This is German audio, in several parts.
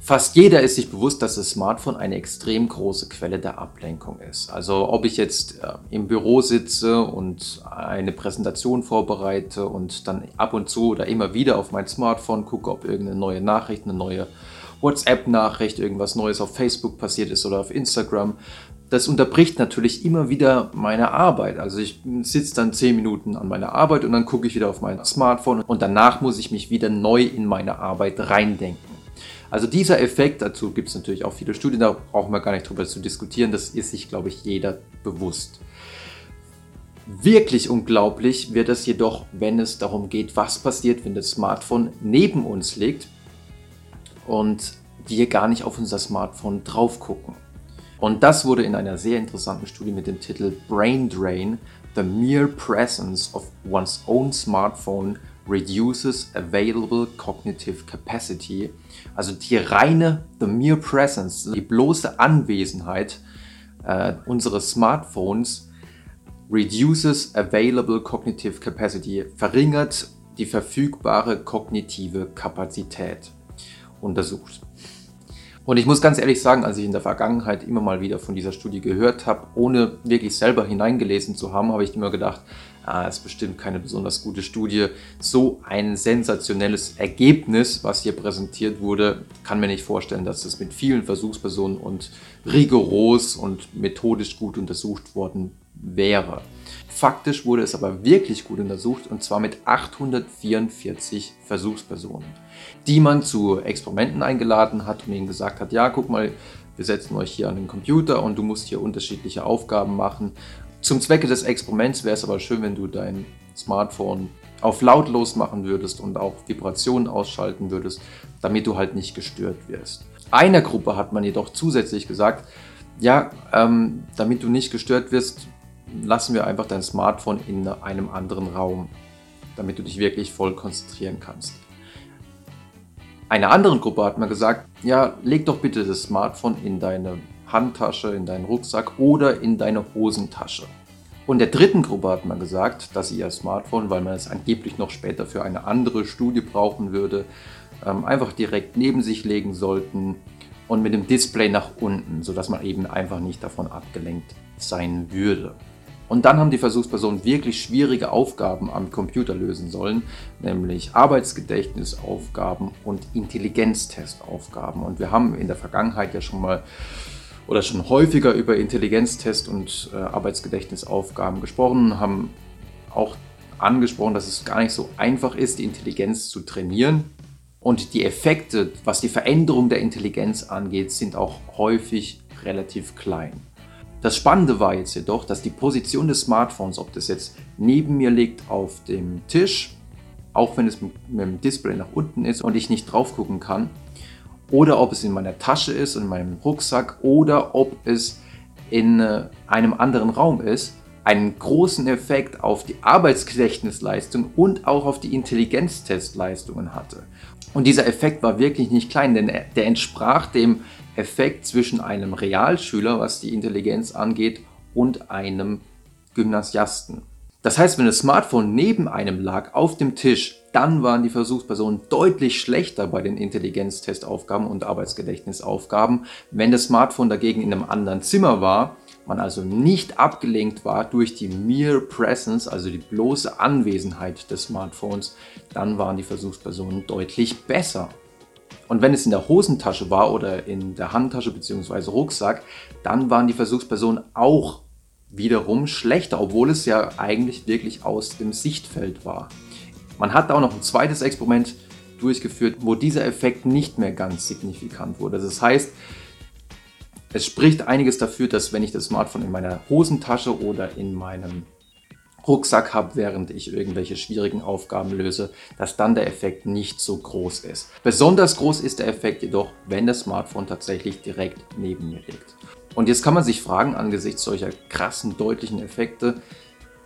Fast jeder ist sich bewusst, dass das Smartphone eine extrem große Quelle der Ablenkung ist. Also ob ich jetzt äh, im Büro sitze und eine Präsentation vorbereite und dann ab und zu oder immer wieder auf mein Smartphone gucke, ob irgendeine neue Nachricht, eine neue WhatsApp-Nachricht, irgendwas Neues auf Facebook passiert ist oder auf Instagram. Das unterbricht natürlich immer wieder meine Arbeit. Also ich sitze dann zehn Minuten an meiner Arbeit und dann gucke ich wieder auf mein Smartphone und danach muss ich mich wieder neu in meine Arbeit reindenken. Also dieser Effekt, dazu gibt es natürlich auch viele Studien, da brauchen wir gar nicht drüber zu diskutieren, das ist sich, glaube ich, jeder bewusst. Wirklich unglaublich wird es jedoch, wenn es darum geht, was passiert, wenn das Smartphone neben uns liegt und wir gar nicht auf unser Smartphone drauf gucken. Und das wurde in einer sehr interessanten Studie mit dem Titel Brain Drain, The Mere Presence of One's Own Smartphone reduces available cognitive capacity. Also die reine, the mere presence, die bloße Anwesenheit äh, unseres Smartphones reduces available cognitive capacity, verringert die verfügbare kognitive Kapazität untersucht. Und ich muss ganz ehrlich sagen, als ich in der Vergangenheit immer mal wieder von dieser Studie gehört habe, ohne wirklich selber hineingelesen zu haben, habe ich immer gedacht, ah, ist bestimmt keine besonders gute Studie. So ein sensationelles Ergebnis, was hier präsentiert wurde, kann mir nicht vorstellen, dass das mit vielen Versuchspersonen und rigoros und methodisch gut untersucht worden wäre. Faktisch wurde es aber wirklich gut untersucht und zwar mit 844 Versuchspersonen, die man zu Experimenten eingeladen hat und ihnen gesagt hat, ja, guck mal, wir setzen euch hier an den Computer und du musst hier unterschiedliche Aufgaben machen. Zum Zwecke des Experiments wäre es aber schön, wenn du dein Smartphone auf lautlos machen würdest und auch Vibrationen ausschalten würdest, damit du halt nicht gestört wirst. Einer Gruppe hat man jedoch zusätzlich gesagt, ja, ähm, damit du nicht gestört wirst, lassen wir einfach dein Smartphone in einem anderen Raum, damit du dich wirklich voll konzentrieren kannst. Einer anderen Gruppe hat man gesagt, ja, leg doch bitte das Smartphone in deine Handtasche, in deinen Rucksack oder in deine Hosentasche. Und der dritten Gruppe hat man gesagt, dass sie ihr Smartphone, weil man es angeblich noch später für eine andere Studie brauchen würde, ähm, einfach direkt neben sich legen sollten und mit dem Display nach unten, sodass man eben einfach nicht davon abgelenkt sein würde. Und dann haben die Versuchspersonen wirklich schwierige Aufgaben am Computer lösen sollen, nämlich Arbeitsgedächtnisaufgaben und Intelligenztestaufgaben. Und wir haben in der Vergangenheit ja schon mal oder schon häufiger über Intelligenztest und äh, Arbeitsgedächtnisaufgaben gesprochen, haben auch angesprochen, dass es gar nicht so einfach ist, die Intelligenz zu trainieren. Und die Effekte, was die Veränderung der Intelligenz angeht, sind auch häufig relativ klein. Das Spannende war jetzt jedoch, dass die Position des Smartphones, ob das jetzt neben mir liegt auf dem Tisch, auch wenn es mit dem Display nach unten ist und ich nicht drauf gucken kann, oder ob es in meiner Tasche ist, in meinem Rucksack oder ob es in äh, einem anderen Raum ist, einen großen Effekt auf die Arbeitsgedächtnisleistung und auch auf die Intelligenztestleistungen hatte. Und dieser Effekt war wirklich nicht klein, denn der entsprach dem Effekt zwischen einem Realschüler, was die Intelligenz angeht, und einem Gymnasiasten. Das heißt, wenn das Smartphone neben einem lag auf dem Tisch, dann waren die Versuchspersonen deutlich schlechter bei den Intelligenztestaufgaben und Arbeitsgedächtnisaufgaben. Wenn das Smartphone dagegen in einem anderen Zimmer war, man also nicht abgelenkt war durch die Mere Presence, also die bloße Anwesenheit des Smartphones, dann waren die Versuchspersonen deutlich besser. Und wenn es in der Hosentasche war oder in der Handtasche bzw. Rucksack, dann waren die Versuchspersonen auch wiederum schlechter, obwohl es ja eigentlich wirklich aus dem Sichtfeld war. Man hat auch noch ein zweites Experiment durchgeführt, wo dieser Effekt nicht mehr ganz signifikant wurde. Das heißt, es spricht einiges dafür, dass wenn ich das Smartphone in meiner Hosentasche oder in meinem Rucksack habe, während ich irgendwelche schwierigen Aufgaben löse, dass dann der Effekt nicht so groß ist. Besonders groß ist der Effekt jedoch, wenn das Smartphone tatsächlich direkt neben mir liegt. Und jetzt kann man sich fragen, angesichts solcher krassen, deutlichen Effekte,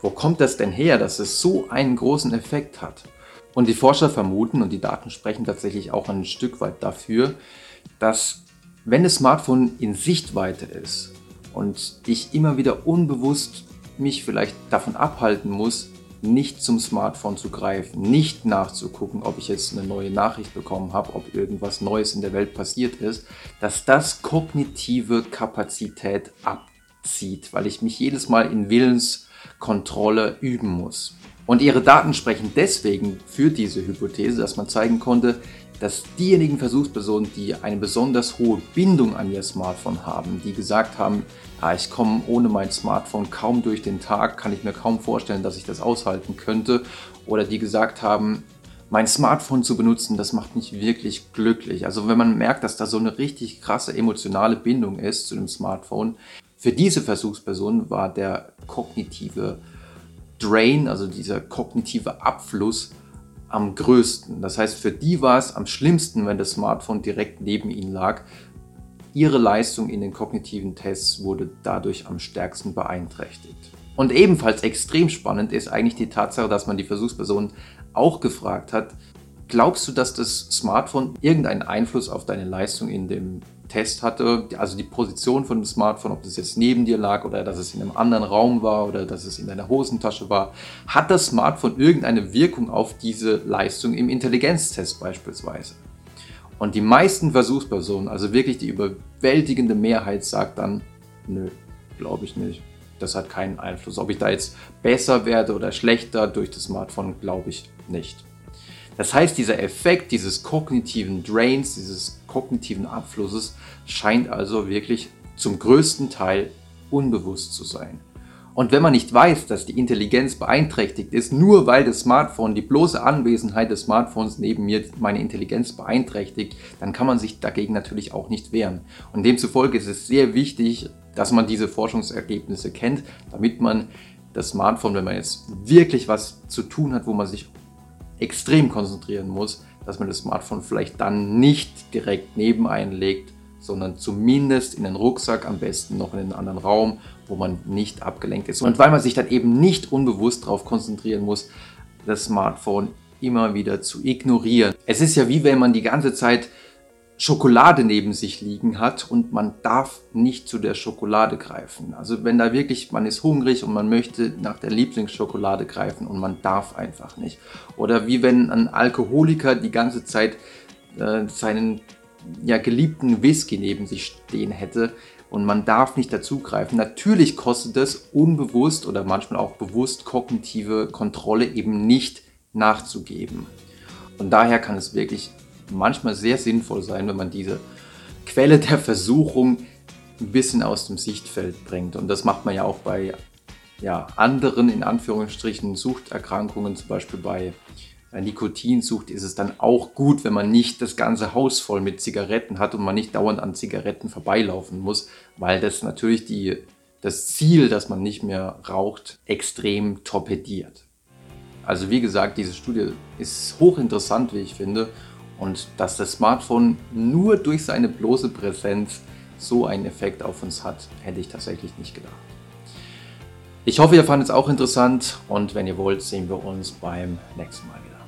wo kommt das denn her, dass es so einen großen Effekt hat? Und die Forscher vermuten, und die Daten sprechen tatsächlich auch ein Stück weit dafür, dass wenn das Smartphone in Sichtweite ist und ich immer wieder unbewusst mich vielleicht davon abhalten muss, nicht zum Smartphone zu greifen, nicht nachzugucken, ob ich jetzt eine neue Nachricht bekommen habe, ob irgendwas Neues in der Welt passiert ist, dass das kognitive Kapazität abzieht, weil ich mich jedes Mal in Willenskontrolle üben muss. Und ihre Daten sprechen deswegen für diese Hypothese, dass man zeigen konnte, dass diejenigen Versuchspersonen, die eine besonders hohe Bindung an ihr Smartphone haben, die gesagt haben, ja, ich komme ohne mein Smartphone kaum durch den Tag, kann ich mir kaum vorstellen, dass ich das aushalten könnte, oder die gesagt haben, mein Smartphone zu benutzen, das macht mich wirklich glücklich. Also wenn man merkt, dass da so eine richtig krasse emotionale Bindung ist zu dem Smartphone, für diese Versuchspersonen war der kognitive Drain, also dieser kognitive Abfluss, am größten. Das heißt, für die war es am schlimmsten, wenn das Smartphone direkt neben ihnen lag. Ihre Leistung in den kognitiven Tests wurde dadurch am stärksten beeinträchtigt. Und ebenfalls extrem spannend ist eigentlich die Tatsache, dass man die Versuchspersonen auch gefragt hat, glaubst du, dass das Smartphone irgendeinen Einfluss auf deine Leistung in dem Test hatte, also die Position von dem Smartphone, ob das jetzt neben dir lag oder dass es in einem anderen Raum war oder dass es in deiner Hosentasche war, hat das Smartphone irgendeine Wirkung auf diese Leistung im Intelligenztest beispielsweise? Und die meisten Versuchspersonen, also wirklich die überwältigende Mehrheit, sagt dann, nö, glaube ich nicht. Das hat keinen Einfluss. Ob ich da jetzt besser werde oder schlechter durch das Smartphone, glaube ich nicht. Das heißt, dieser Effekt dieses kognitiven Drains, dieses kognitiven Abflusses scheint also wirklich zum größten Teil unbewusst zu sein. Und wenn man nicht weiß, dass die Intelligenz beeinträchtigt ist, nur weil das Smartphone, die bloße Anwesenheit des Smartphones neben mir meine Intelligenz beeinträchtigt, dann kann man sich dagegen natürlich auch nicht wehren. Und demzufolge ist es sehr wichtig, dass man diese Forschungsergebnisse kennt, damit man das Smartphone, wenn man jetzt wirklich was zu tun hat, wo man sich extrem konzentrieren muss, dass man das Smartphone vielleicht dann nicht direkt neben einlegt, sondern zumindest in den Rucksack, am besten noch in einen anderen Raum, wo man nicht abgelenkt ist. Und weil man sich dann eben nicht unbewusst darauf konzentrieren muss, das Smartphone immer wieder zu ignorieren. Es ist ja wie wenn man die ganze Zeit Schokolade neben sich liegen hat und man darf nicht zu der Schokolade greifen. Also wenn da wirklich, man ist hungrig und man möchte nach der Lieblingsschokolade greifen und man darf einfach nicht. Oder wie wenn ein Alkoholiker die ganze Zeit äh, seinen ja, geliebten Whisky neben sich stehen hätte und man darf nicht dazugreifen. Natürlich kostet es unbewusst oder manchmal auch bewusst kognitive Kontrolle eben nicht nachzugeben. Und daher kann es wirklich manchmal sehr sinnvoll sein, wenn man diese Quelle der Versuchung ein bisschen aus dem Sichtfeld bringt. Und das macht man ja auch bei ja, anderen, in Anführungsstrichen, Suchterkrankungen, zum Beispiel bei Nikotinsucht ist es dann auch gut, wenn man nicht das ganze Haus voll mit Zigaretten hat und man nicht dauernd an Zigaretten vorbeilaufen muss, weil das natürlich die, das Ziel, dass man nicht mehr raucht, extrem torpediert. Also wie gesagt, diese Studie ist hochinteressant, wie ich finde, und dass das Smartphone nur durch seine bloße Präsenz so einen Effekt auf uns hat, hätte ich tatsächlich nicht gedacht. Ich hoffe, ihr fandet es auch interessant und wenn ihr wollt, sehen wir uns beim nächsten Mal wieder.